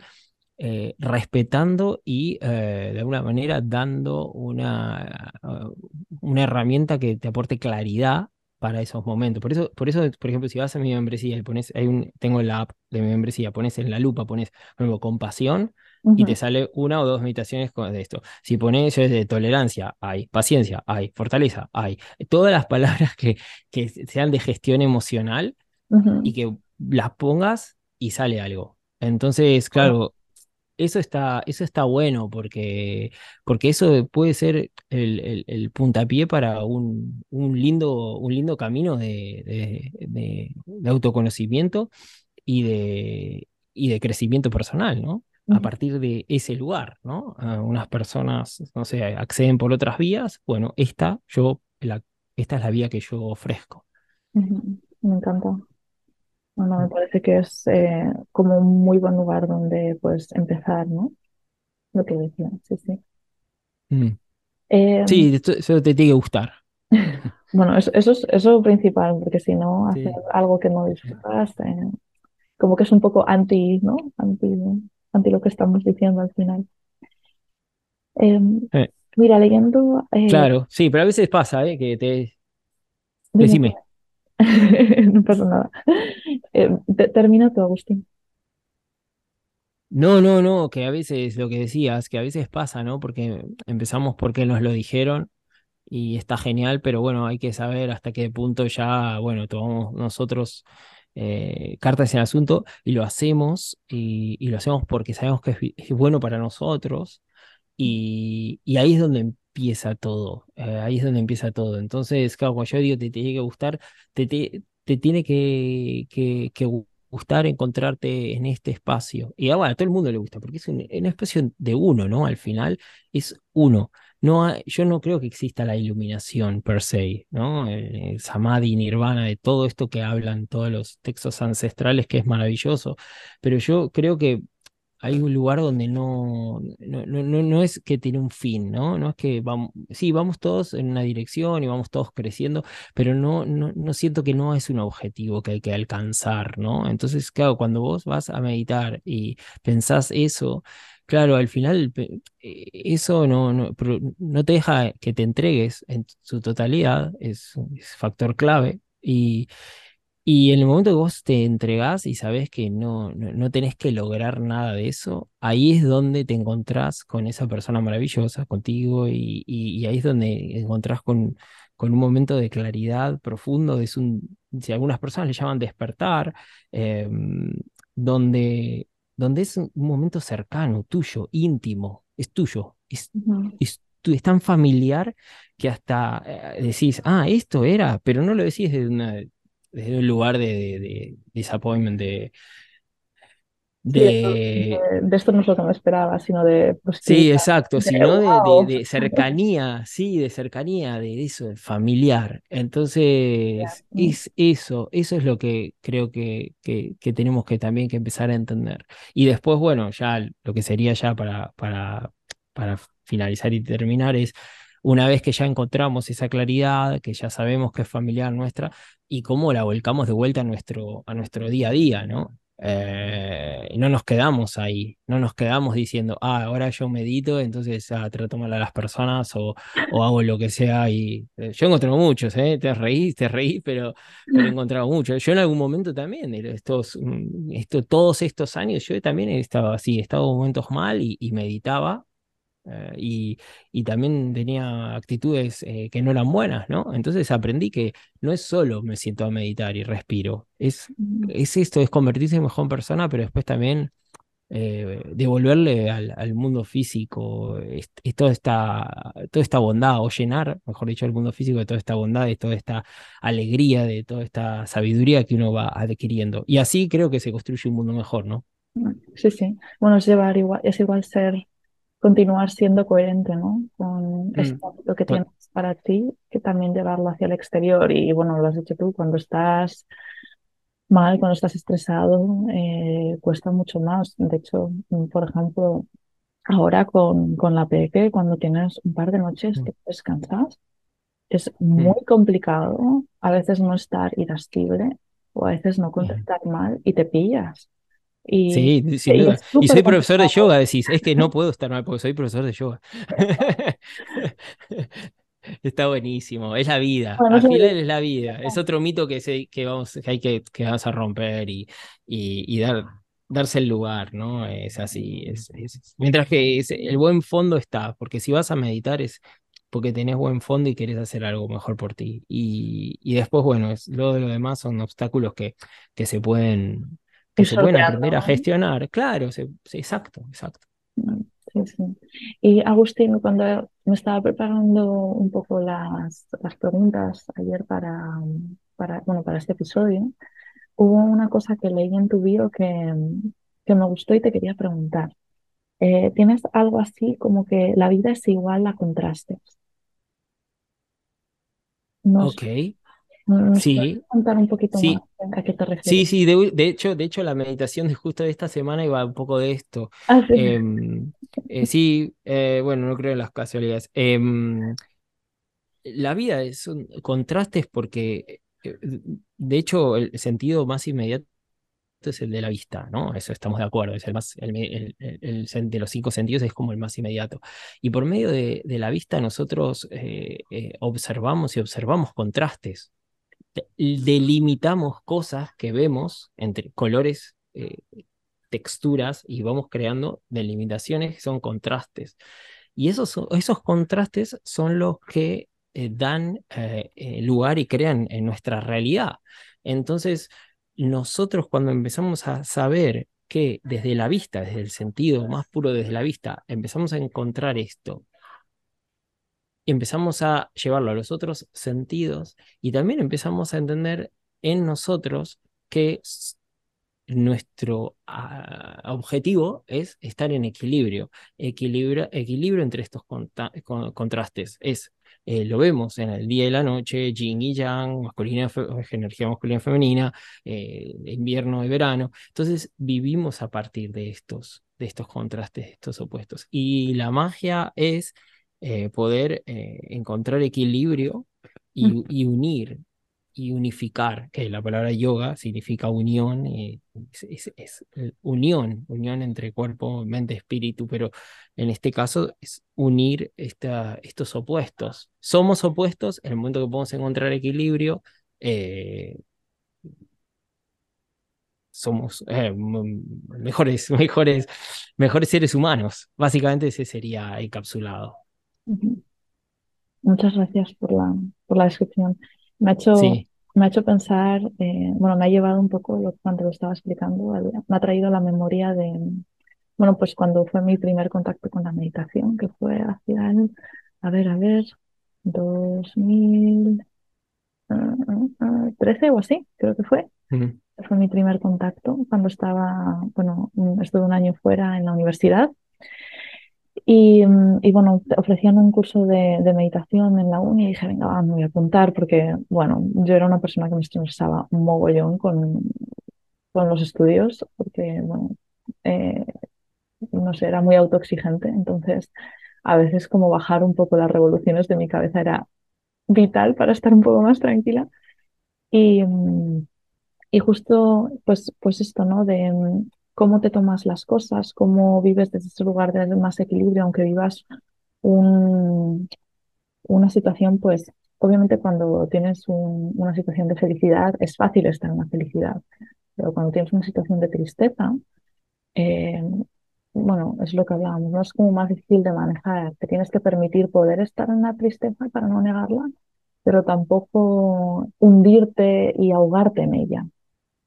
eh, respetando y eh, de alguna manera dando una, uh, una herramienta que te aporte claridad para esos momentos. Por eso, por eso, por ejemplo, si vas a mi membresía y pones, hay un, tengo la app de mi membresía, pones en la lupa, pones, por ejemplo, compasión y te sale una o dos meditaciones de esto. Si pones eso de tolerancia, hay, paciencia, hay, fortaleza, hay. Todas las palabras que, que sean de gestión emocional y ujú. que las pongas y sale algo. Entonces, claro, eso está, eso está bueno porque, porque eso puede ser el, el- el puntapié para un, un lindo, un lindo camino de, de- de- de autoconocimiento y de, y de crecimiento personal, ¿no? A partir de ese lugar, ¿no? Ah, unas personas, no sé, acceden por otras vías. Bueno, esta, yo, la, esta es la vía que yo ofrezco. Me encanta. Bueno, me parece que es eh, como un muy buen lugar donde pues empezar, ¿no? Lo que decía, sí, sí. Mm. Em, Sí, eso te tiene que gustar. bueno, eso, eso es eso principal, porque si no, hacer Sí. algo que no disfrutas, eh, como que es un poco anti, ¿no? Anti, anti lo que estamos diciendo al final. Em, Eh, mira, leyendo, eh, claro, sí, pero a veces pasa, ¿eh? Que te... dime, Decime. no pasa nada. Eh, te- termina tú, Agustín. No, no, no, que a veces lo que decías, que a veces pasa, ¿no? Porque empezamos porque nos lo dijeron y está genial, pero bueno, hay que saber hasta qué punto ya, bueno, tomamos nosotros eh, cartas en el asunto y lo hacemos y, y lo hacemos porque sabemos que es, es bueno para nosotros y, y ahí es donde empieza todo, eh, ahí es donde empieza todo. Entonces, claro, cuando yo digo te tiene que gustar, te, te, te tiene que, que, que gu- gustar encontrarte en este espacio. Y ah, bueno, a todo el mundo le gusta, porque es un, espacio de uno, ¿no? Al final es uno. No yo no creo que exista la iluminación per se, ¿no? El, el samadhi, nirvana, de todo esto que hablan todos los textos ancestrales, que es maravilloso, pero yo creo que hay un lugar donde no, no, no, no, es que tiene un fin, ¿no? No es que vamos, sí, vamos todos en una dirección y vamos todos creciendo, pero no, no, no siento que no es un objetivo que hay que alcanzar, ¿no? Entonces, claro, cuando vos vas a meditar y pensás eso, claro, al final eh, eso no, no, no te deja que te entregues en su totalidad, es, es factor clave. Y, y en el momento que vos te entregás y sabés que no, no, no tenés que lograr nada de eso, ahí es donde te encontrás con esa persona maravillosa, contigo, y, y- y ahí es donde encontrás con, con un momento de claridad profundo, es un, si algunas personas le llaman despertar, em, donde, donde es un momento cercano, tuyo, íntimo, es tuyo, es, es, es tan familiar que hasta eh, decís, ah, esto era, pero no lo decís desde una desde un lugar de, de, de disappointment, de, de, de, esto no es lo que me esperaba, sino de sí, exacto, sino de, de, wow. de cercanía, sí, de cercanía, de eso, de familiar. Entonces, Mm, es eso, eso es lo que creo que, que, que tenemos que también que empezar a entender. Y después, bueno, ya lo que sería ya para, para, para finalizar y terminar es, una vez que ya encontramos esa claridad, que ya sabemos que es familiar nuestra, y cómo la volcamos de vuelta a nuestro, a nuestro día a día, ¿no? Eh, no nos quedamos ahí, no nos quedamos diciendo, ah, ahora yo medito, entonces ah, trato mal a las personas o, o hago lo que sea. Y eh, yo he encontrado muchos, ¿eh? Te reí, te reí, pero, pero he encontrado muchos. Yo en algún momento también, eh, estos, mm, esto, todos estos años, yo también he estado así, he estado en momentos mal y, y meditaba. Eh, y, y también tenía actitudes eh, que no eran buenas, ¿no? Entonces aprendí que no es solo me siento a meditar y respiro, es es esto, es convertirse en mejor persona, pero después también eh, devolverle al, al mundo físico es- es toda esta, toda esta bondad, o llenar, mejor dicho, el mundo físico de toda esta bondad, de toda esta alegría, de toda esta sabiduría que uno va adquiriendo. Y así creo que se construye un mundo mejor, ¿no? Sí, sí. Bueno, es llevar igual, es igual ser, continuar siendo coherente, ¿no? Con Mm, ámbito que tienes para ti, que también llevarlo hacia el exterior. Y bueno, lo has dicho tú, cuando estás mal, cuando estás estresado, eh, cuesta mucho más. De hecho, mm, por ejemplo, ahora con, con la peque, cuando tienes un par de noches mm, que descansas, es mm. muy complicado a veces no estar irascible o a veces no contestar mal y te pillas. Y, Sí, sin duda. Y soy profesor de yoga, decís, es que no puedo estar mal porque soy profesor de yoga. Está buenísimo, es la vida, Bueno, al final es la vida, es otro mito que, se, que, vamos, que hay que, que vamos a romper y, y, y dar, darse el lugar, ¿no? Es así, es, es- mientras que es- el buen fondo está, porque si vas a meditar es porque tenés buen fondo y querés hacer algo mejor por ti. Y, y después, bueno, es, lo de lo demás son obstáculos que, que se pueden, que se pueden aprender a ¿no? gestionar, claro, se- se- exacto, exacto. Mm, Sí, sí. Y Agustín, cuando me estaba preparando un poco las, las preguntas ayer para, para, bueno, para este episodio, hubo una cosa que leí en tu bio que, que me gustó y te quería preguntar. Eh, ¿tienes algo así como que la vida es igual a contrastes? ¿Nos, Ok, nos sí, contar un poquito más sí. a qué te Sí, refieres? sí, de, de hecho, de hecho la meditación de justo de esta semana iba un poco de esto. Ah, sí. Em, eh, sí, eh, bueno, no creo en las casualidades. Em, la vida es son contrastes porque, eh, de hecho, el sentido más inmediato es el de la vista, ¿no? Eso estamos de acuerdo, es el más, el, me- el- el- el sen- de los cinco sentidos es como el más inmediato. Y por medio de, de la vista nosotros eh, eh, observamos y observamos contrastes delimitamos cosas que vemos entre colores, eh, texturas y vamos creando delimitaciones que son contrastes. Y esos, esos contrastes son los que eh, dan eh, lugar y crean en nuestra realidad. Entonces, nosotros cuando empezamos a saber que desde la vista, desde el sentido más puro desde la vista, empezamos a encontrar esto empezamos a llevarlo a los otros sentidos y también empezamos a entender en nosotros que nuestro ah, objetivo es estar en equilibrio, equilibrio, equilibrio entre estos contrastes. Es, eh, lo vemos en el día y la noche, yin y yang, masculina, energía masculina y femenina, eh, invierno y verano. Entonces vivimos a partir de estos, de estos contrastes, de estos opuestos. Y la magia es eh, poder eh, encontrar equilibrio y, y unir y unificar, que la palabra yoga significa unión, es, es, unión, unión entre cuerpo, mente, espíritu, pero en este caso es unir esta, estos opuestos. Somos opuestos, en el momento que podemos encontrar equilibrio, eh, somos eh, mejores, mejores, mejores seres humanos. Básicamente ese sería encapsulado. Muchas gracias por la, por la descripción. Me ha hecho, me ha hecho pensar, eh, bueno, me ha llevado un poco lo, cuando lo estaba explicando, me ha traído la memoria de, bueno, pues cuando fue mi primer contacto con la meditación, que fue hacia el, a ver, a ver, 2013 ah, ah, o así, creo que fue. Fue mi primer contacto cuando estaba, bueno, estuve un año fuera en la universidad. Y, y bueno, ofrecían un curso de, de, meditación en la uni y dije, venga, me voy a apuntar porque, bueno, yo era una persona que me estresaba un mogollón con, con los estudios porque, bueno, eh, no sé, era muy autoexigente. Entonces, a veces como bajar un poco las revoluciones de mi cabeza era vital para estar un poco más tranquila. Y, y justo, pues, pues esto, ¿no? De cómo te tomas las cosas, cómo vives desde ese lugar de más equilibrio, aunque vivas un, una situación, pues, obviamente cuando tienes una situación de felicidad, es fácil estar en la felicidad, pero cuando tienes una situación de tristeza, eh, bueno, es lo que hablábamos, no es como más difícil de manejar, te tienes que permitir poder estar en la tristeza para no negarla, pero tampoco hundirte y ahogarte en ella.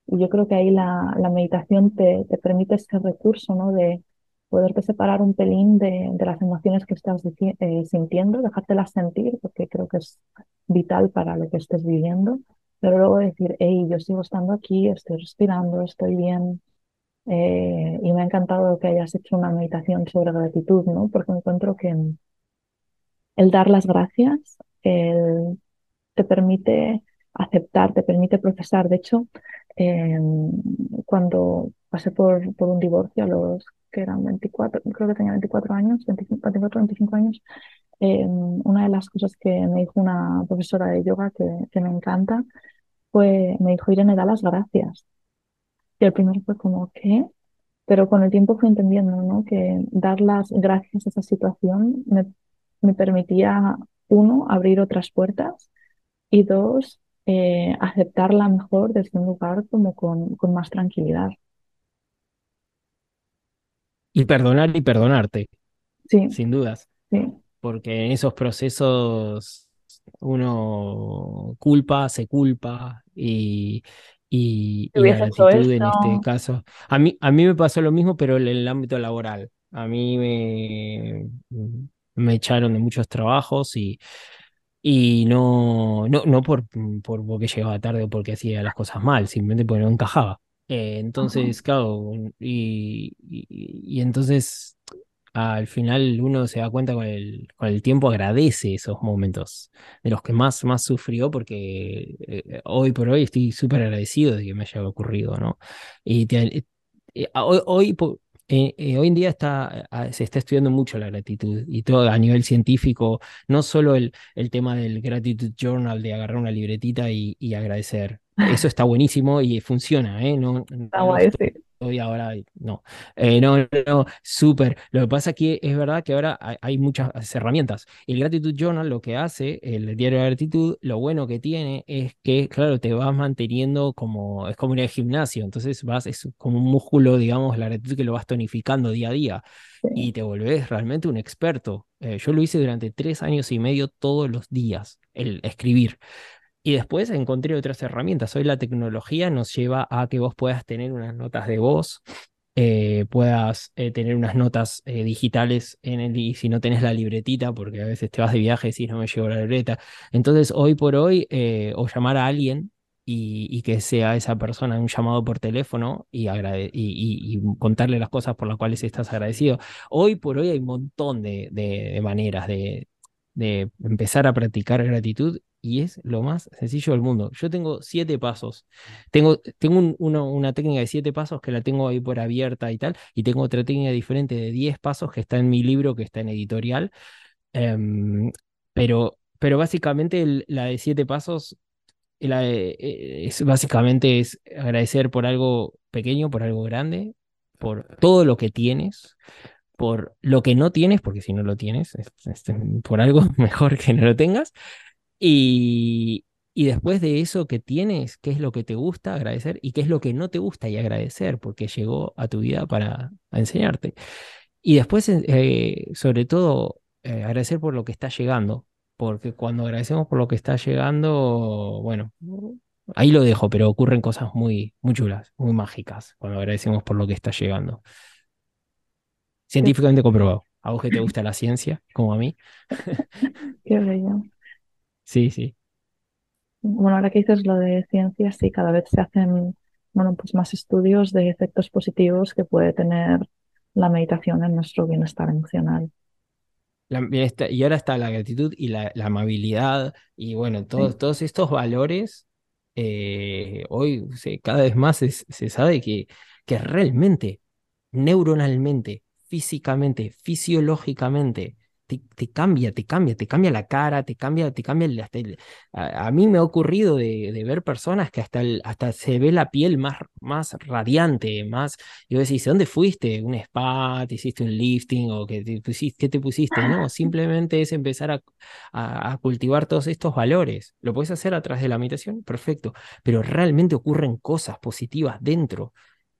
Y yo creo que ahí la, la meditación te, te, permite ese recurso, ¿no? De poderte separar un pelín de, de las emociones que estás eh, sintiendo, dejártelas sentir, porque creo que es vital para lo que estés viviendo, pero luego decir, hey, yo sigo estando aquí, estoy respirando, estoy bien. Eh, y me ha encantado que hayas hecho una meditación sobre gratitud, ¿no? Porque encuentro que el dar las gracias el, te permite aceptar, te permite procesar. De hecho, Em, cuando pasé por, por un divorcio a los que eran 24, creo que tenía 24 años, 24, 25 años, em, una de las cosas que me dijo una profesora de yoga que, que me encanta fue, me dijo, Irene, da las gracias. Y el primero fue como, ¿qué? Pero con el tiempo fui entendiendo, ¿no? Que dar las gracias a esa situación me, me permitía, uno, abrir otras puertas y dos, eh, aceptarla mejor desde un lugar como con, con más tranquilidad. Y perdonar y perdonarte, Sí, sin dudas, sí, porque en esos procesos uno culpa, se culpa y, y, la gratitud en este caso. A mí, a mí me pasó lo mismo, pero en el ámbito laboral. A mí me, me echaron de muchos trabajos y, y no, no, no por, por porque llegaba tarde o porque hacía las cosas mal, simplemente porque no encajaba. Eh, entonces, claro, y, y, y entonces al final uno se da cuenta con el, con el tiempo, agradece esos momentos de los que más, más sufrió, porque eh, hoy por hoy estoy súper agradecido de que me haya ocurrido, ¿no? Y te- eh, hoy, hoy, po- eh, eh, hoy en día está, se está estudiando mucho la gratitud y todo a nivel científico, no solo el, el tema del Gratitude Journal, de agarrar una libretita y, y agradecer. Eso está buenísimo y funciona, ¿eh? No, está no lo guay, sí. Estoy ahora, no. Eh, no, no, no, súper. Lo que pasa es que es verdad que ahora hay, hay muchas herramientas. El Gratitude Journal lo que hace, el diario de gratitud, lo bueno que tiene es que, claro, te vas manteniendo como, es como ir al gimnasio, entonces vas, es como un músculo, digamos, la gratitud que lo vas tonificando día a día sí. y te volvés realmente un experto. Eh, yo lo hice durante tres años y medio todos los días, el escribir. Y después encontré otras herramientas. Hoy la tecnología nos lleva a que vos puedas tener unas notas de voz, eh, puedas eh, tener unas notas eh, digitales en el, y si no tenés la libretita, porque a veces te vas de viaje y no me llevo la libreta. Entonces, hoy por hoy, o llamar a alguien y, que sea esa persona un llamado por teléfono y, agrade- y, contarle las cosas por las cuales estás agradecido. Hoy por hoy hay un montón de- de maneras de, de empezar a practicar gratitud y es lo más sencillo del mundo. Yo tengo siete pasos. Tengo, tengo un- uno- una técnica de siete pasos que la tengo ahí por abierta y tal, y tengo otra técnica diferente de diez pasos que está en mi libro, que está en editorial. Em, pero, pero básicamente el- la de siete pasos es, básicamente es agradecer por algo pequeño, por algo grande, por todo lo que tienes, por lo que no tienes, porque si no lo tienes, por algo mejor que no lo tengas. Y, y después de eso que tienes, qué es lo que te gusta agradecer y qué es lo que no te gusta y agradecer, porque llegó a tu vida para enseñarte. Y después, eh, sobre todo, eh, agradecer por lo que está llegando, porque cuando agradecemos por lo que está llegando, bueno, ahí lo dejo, pero ocurren cosas muy, muy chulas, muy mágicas, cuando agradecemos por lo que está llegando. Científicamente comprobado. A vos que te gusta la ciencia, como a mí. Qué bello. Sí, sí. Bueno, ahora que dices lo de ciencia, sí, cada vez se hacen bueno, pues más estudios de efectos positivos que puede tener la meditación en nuestro bienestar emocional. y ahora está la gratitud y la, amabilidad y bueno, todos, todos estos valores, eh, hoy cada vez más se, se sabe que, que realmente, neuronalmente, físicamente, fisiológicamente, te, cambia, te cambia, te cambia la cara, te cambia, te cambia el, a, mí me ha ocurrido de, ver personas que hasta, hasta se ve la piel más, más radiante, más, y vos decís, ¿dónde fuiste? ¿Un spa? ¿Te hiciste un lifting? ¿O qué te pusiste? ¿Qué te pusiste? No, simplemente es empezar a, a, cultivar todos estos valores. ¿Lo puedes hacer a través de la meditación? Perfecto, pero realmente ocurren cosas positivas dentro.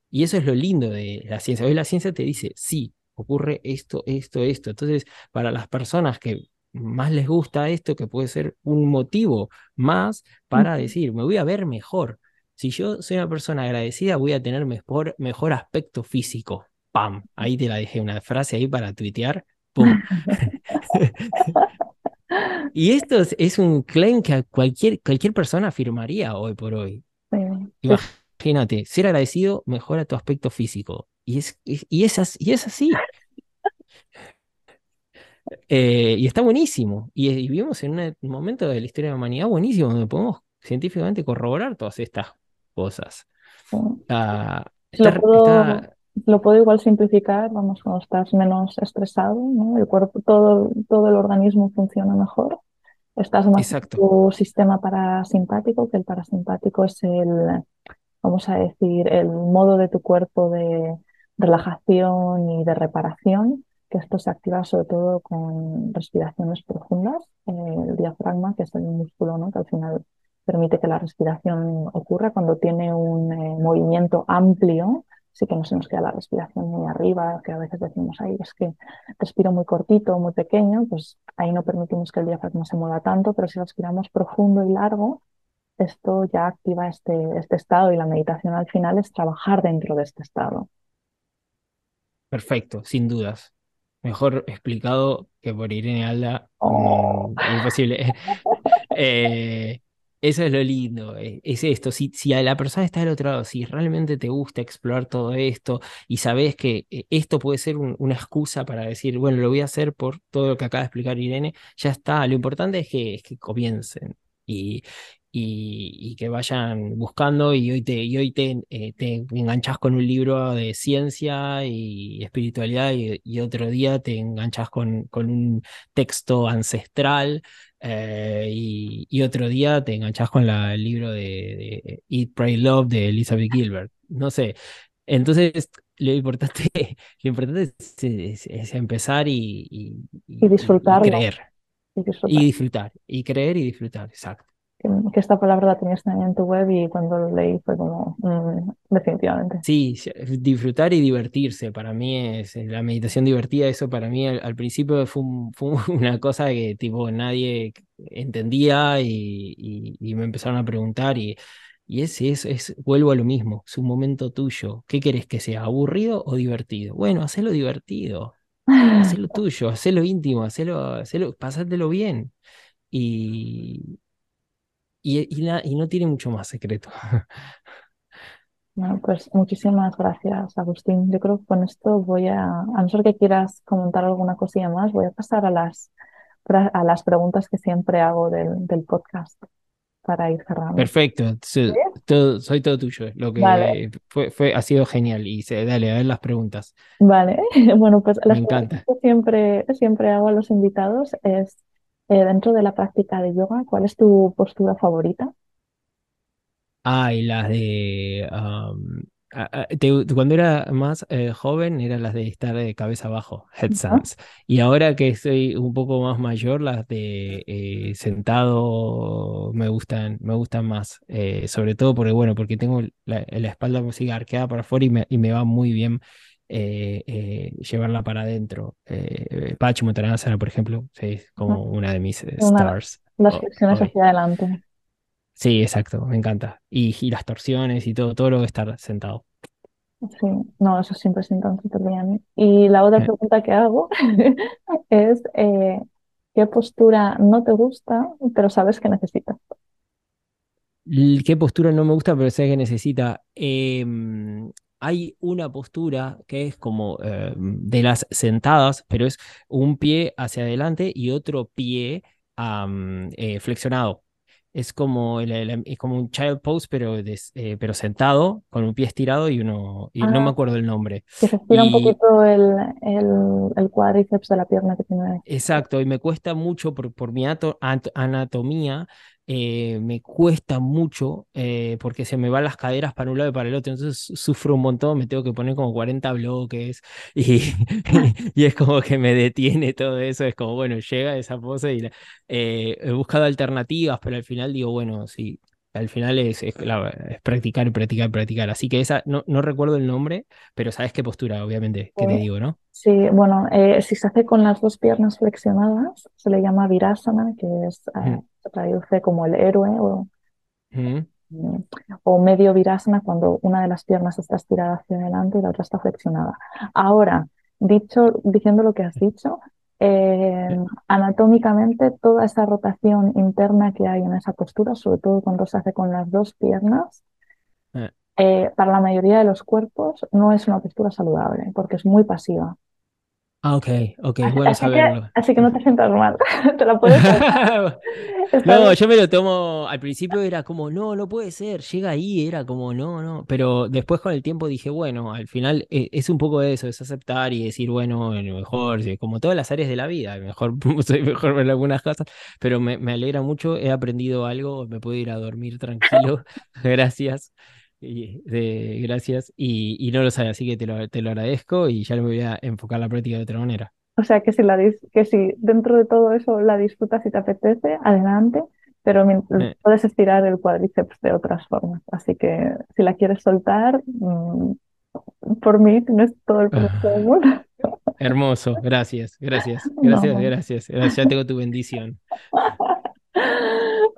Y eso es lo lindo de la ciencia. Hoy la ciencia te dice, sí, ocurre esto, esto, esto. Entonces, para las personas que más les gusta esto, que puede ser un motivo más para decir, me voy a ver mejor. Si yo soy una persona agradecida, voy a tener mejor, mejor aspecto físico. ¡Pam! Ahí te la dejé una frase ahí para tuitear. ¡Pum! y esto es, un claim que cualquier, cualquier persona afirmaría hoy por hoy. Imagínate, ser agradecido mejora tu aspecto físico. Y es, y es, así, y es así. Eh, y está buenísimo. Y, vivimos en un momento de la historia de la humanidad buenísimo, donde podemos científicamente corroborar todas estas cosas. lo, puedo, igual simplificar, vamos, cuando estás menos estresado, ¿no? el cuerpo, todo, todo el organismo funciona mejor. Estás más en tu sistema parasimpático, que el parasimpático es el, vamos a decir, el modo de tu cuerpo de relajación y de reparación, que esto se activa sobre todo con respiraciones profundas, el diafragma, que es el músculo ¿no? que al final permite que la respiración ocurra cuando tiene un eh, movimiento amplio, sí que no se nos queda la respiración muy arriba, que a veces decimos, ahí es que respiro muy cortito, muy pequeño, pues ahí no permitimos que el diafragma se mueva tanto, pero si respiramos profundo y largo, esto ya activa este, este estado y la meditación al final es trabajar dentro de este estado. Perfecto, sin dudas. Mejor explicado que por Irene Alda. Oh. Mm, imposible. Eh, eso es lo lindo, eh, es esto. Si, si a la persona está del otro lado, si realmente te gusta explorar todo esto y sabes que eh, esto puede ser una excusa para decir, bueno, lo voy a hacer por todo lo que acaba de explicar Irene, ya está. Lo importante es que, es que comiencen. Y, y, que vayan buscando y hoy te, y hoy te, eh, te enganchas con un libro de ciencia y espiritualidad y, otro día te enganchas con, con un texto ancestral eh, y, otro día te enganchas con la, el libro de, Eat, Pray, Love de Elizabeth Gilbert. No sé. Entonces, lo importante, lo importante es, empezar y, disfrutar. creer. Y disfrutar. Y creer y disfrutar, exacto que, esta palabra la tenías también en tu web y cuando lo leí fue como, mm, definitivamente. Sí, disfrutar y divertirse, para mí es la meditación divertida, eso para mí al, principio fue, una cosa que tipo nadie entendía y, me empezaron a preguntar y, y es, es, es, vuelvo a lo mismo, es un momento tuyo, ¿qué querés que sea, aburrido o divertido? Bueno, hacelo divertido, hacelo tuyo, hacelo íntimo, hacelo, hacelo, pasátelo bien. Y, y, no tiene mucho más secreto. Bueno, pues muchísimas gracias, Agustín. Yo creo que con esto voy a, a no ser que quieras comentar alguna cosilla más, voy a pasar a las, a las preguntas que siempre hago del, del podcast para ir cerrando. Perfecto, soy, todo, soy todo tuyo. Lo que fue, fue, ha sido genial. Y se, dale, a ver las preguntas. Vale, bueno, pues las preguntas que siempre, siempre hago a los invitados es eh, dentro de la práctica de yoga, ¿cuál es tu postura favorita? Ah, y las de... um, te- cuando era más eh, joven eran las de estar de cabeza abajo, headstands. Y ahora que soy un poco más mayor, las de eh, sentado me gustan, me gustan más. eh, sobre todo porque, bueno, porque tengo la, la espalda así arqueada para afuera y me, y me va muy bien eh, eh, llevarla para adentro. Eh, Pachi Motanasana, por ejemplo, sí, es como una de mis eh, Una- stars. Las flexiones hacia adelante. Sí, exacto, me encanta. Y, y las torsiones y todo, todo lo de estar sentado. Sí, no, eso siempre sientan súper bien. Y la otra Eh. pregunta que hago es, eh, ¿qué postura no te gusta, pero sabes que necesitas? ¿Qué postura no me gusta, pero sé que necesita? Em, hay una postura que es como eh, de las sentadas, pero es un pie hacia adelante y otro pie am, eh, flexionado. Es como, el- el- es como un child pose, pero, des- eh, pero sentado, con un pie estirado y uno, y no me Ah, acuerdo el nombre. que se estira un Y poquito el, el, el cuádriceps de la pierna que tiene. Exacto, y me cuesta mucho por, por mi ato- anatomía, eh, me cuesta mucho eh, porque se me van las caderas para un lado y para el otro, entonces su- sufro un montón, me tengo que poner como 40 bloques y, y es como que me detiene todo eso, es como, bueno, llega esa pose y la- eh, he buscado alternativas, pero al final digo, bueno, sí, al final es, es, es practicar practicar practicar, así que esa, no, no recuerdo el nombre, pero sabes qué postura, obviamente, que te digo, ¿no? Sí, bueno, eh, si se hace con las dos piernas flexionadas, se le llama virasana, que es, eh, se traduce como el héroe o, mm, o medio virasana cuando una de las piernas está estirada hacia adelante y la otra está flexionada. Ahora, dicho, diciendo lo que has dicho, eh, anatómicamente toda esa rotación interna que hay en esa postura, sobre todo cuando se hace con las dos piernas, Eh. eh, para la mayoría de los cuerpos no es una postura saludable porque es muy pasiva. Ah, ok, ok, bueno así que, saberlo. así que no te sientas mal, te la puedes No, yo me lo tomo, al principio era como, no, no puede ser, llega ahí, era como, no, no, pero después con el tiempo dije, bueno, al final eh, es un poco eso, es aceptar y decir, bueno, mejor, como todas las áreas de la vida, mejor soy mejor en algunas cosas, pero me, me alegra mucho, he aprendido algo, me puedo ir a dormir tranquilo, gracias, y, de- gracias, y, y no lo sabía, así que te lo, te lo agradezco y ya me voy a enfocar la práctica de otra manera. O sea que si, la dis- que si dentro de todo eso la disfrutas y te apetece, adelante, pero Eh. puedes estirar el cuádriceps de otras formas. Así que si la quieres soltar, mm, por mí tienes todo el permiso del mundo. Hermoso, gracias, gracias, No. gracias, gracias, gracias. Ya tengo tu bendición.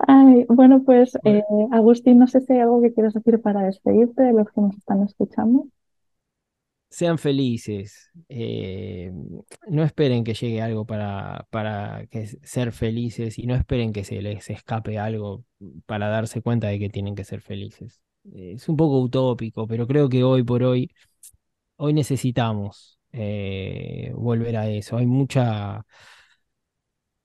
Ay, bueno, pues eh, Agustín, no sé si hay algo que quieras decir para despedirte de los que nos están escuchando. Sean felices. eh, no esperen que llegue algo para, para que ser felices y no esperen que se les escape algo para darse cuenta de que tienen que ser felices. Eh, es un poco utópico, pero creo que hoy por hoy, hoy necesitamos volver a eso. Hay mucha,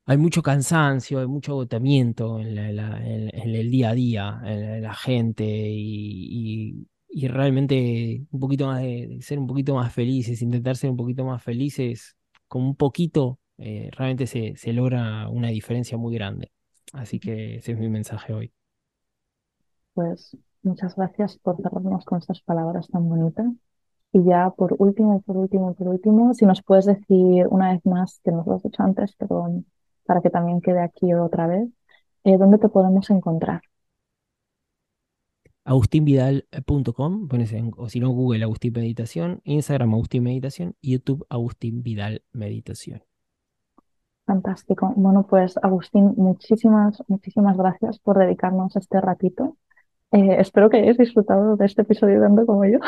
hay mucho cansancio, hay mucho agotamiento en, la- la- en- en el día a día, en la, en la gente y, y- y realmente un poquito más de ser un poquito más felices, intentar ser un poquito más felices, con un poquito eh, realmente se, se logra una diferencia muy grande. Así que ese es mi mensaje hoy. Pues muchas gracias por cerrarnos con estas palabras tan bonitas. Y ya por último, por último, por último, si nos puedes decir una vez más, que nos lo has dicho antes, pero para que también quede aquí otra vez, eh, ¿dónde te podemos encontrar? agustinvidal.com, pones en- o si no, Google Agustín Meditación, Instagram Agustín Meditación, YouTube Agustín Vidal Meditación. Fantástico. Bueno, pues Agustín, muchísimas, muchísimas gracias por dedicarnos este ratito. Eh, espero que hayáis disfrutado de este episodio tanto como yo.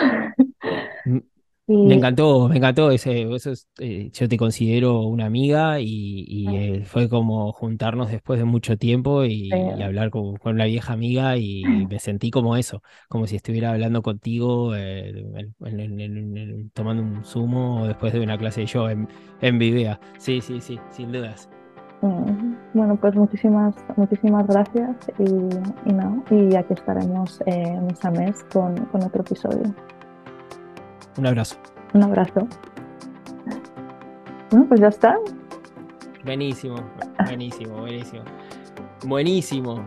Me encantó, me encantó ese, eso es, eh, yo te considero una amiga y, y, eh, fue como juntarnos después de mucho tiempo y, Sí. y hablar con, con una vieja amiga y me sentí como eso, como si estuviera hablando contigo, eh, en- en- en- en- en- tomando un zumo después de una clase de yoga en, en Vivea. Sí, sí, sí, sin dudas. mm, bueno, pues muchísimas, muchísimas gracias y, y nada, y aquí estaremos mes a mes con, con otro episodio. Un abrazo. Un abrazo. Bueno, pues ya está. Buenísimo, buenísimo, buenísimo. Buenísimo.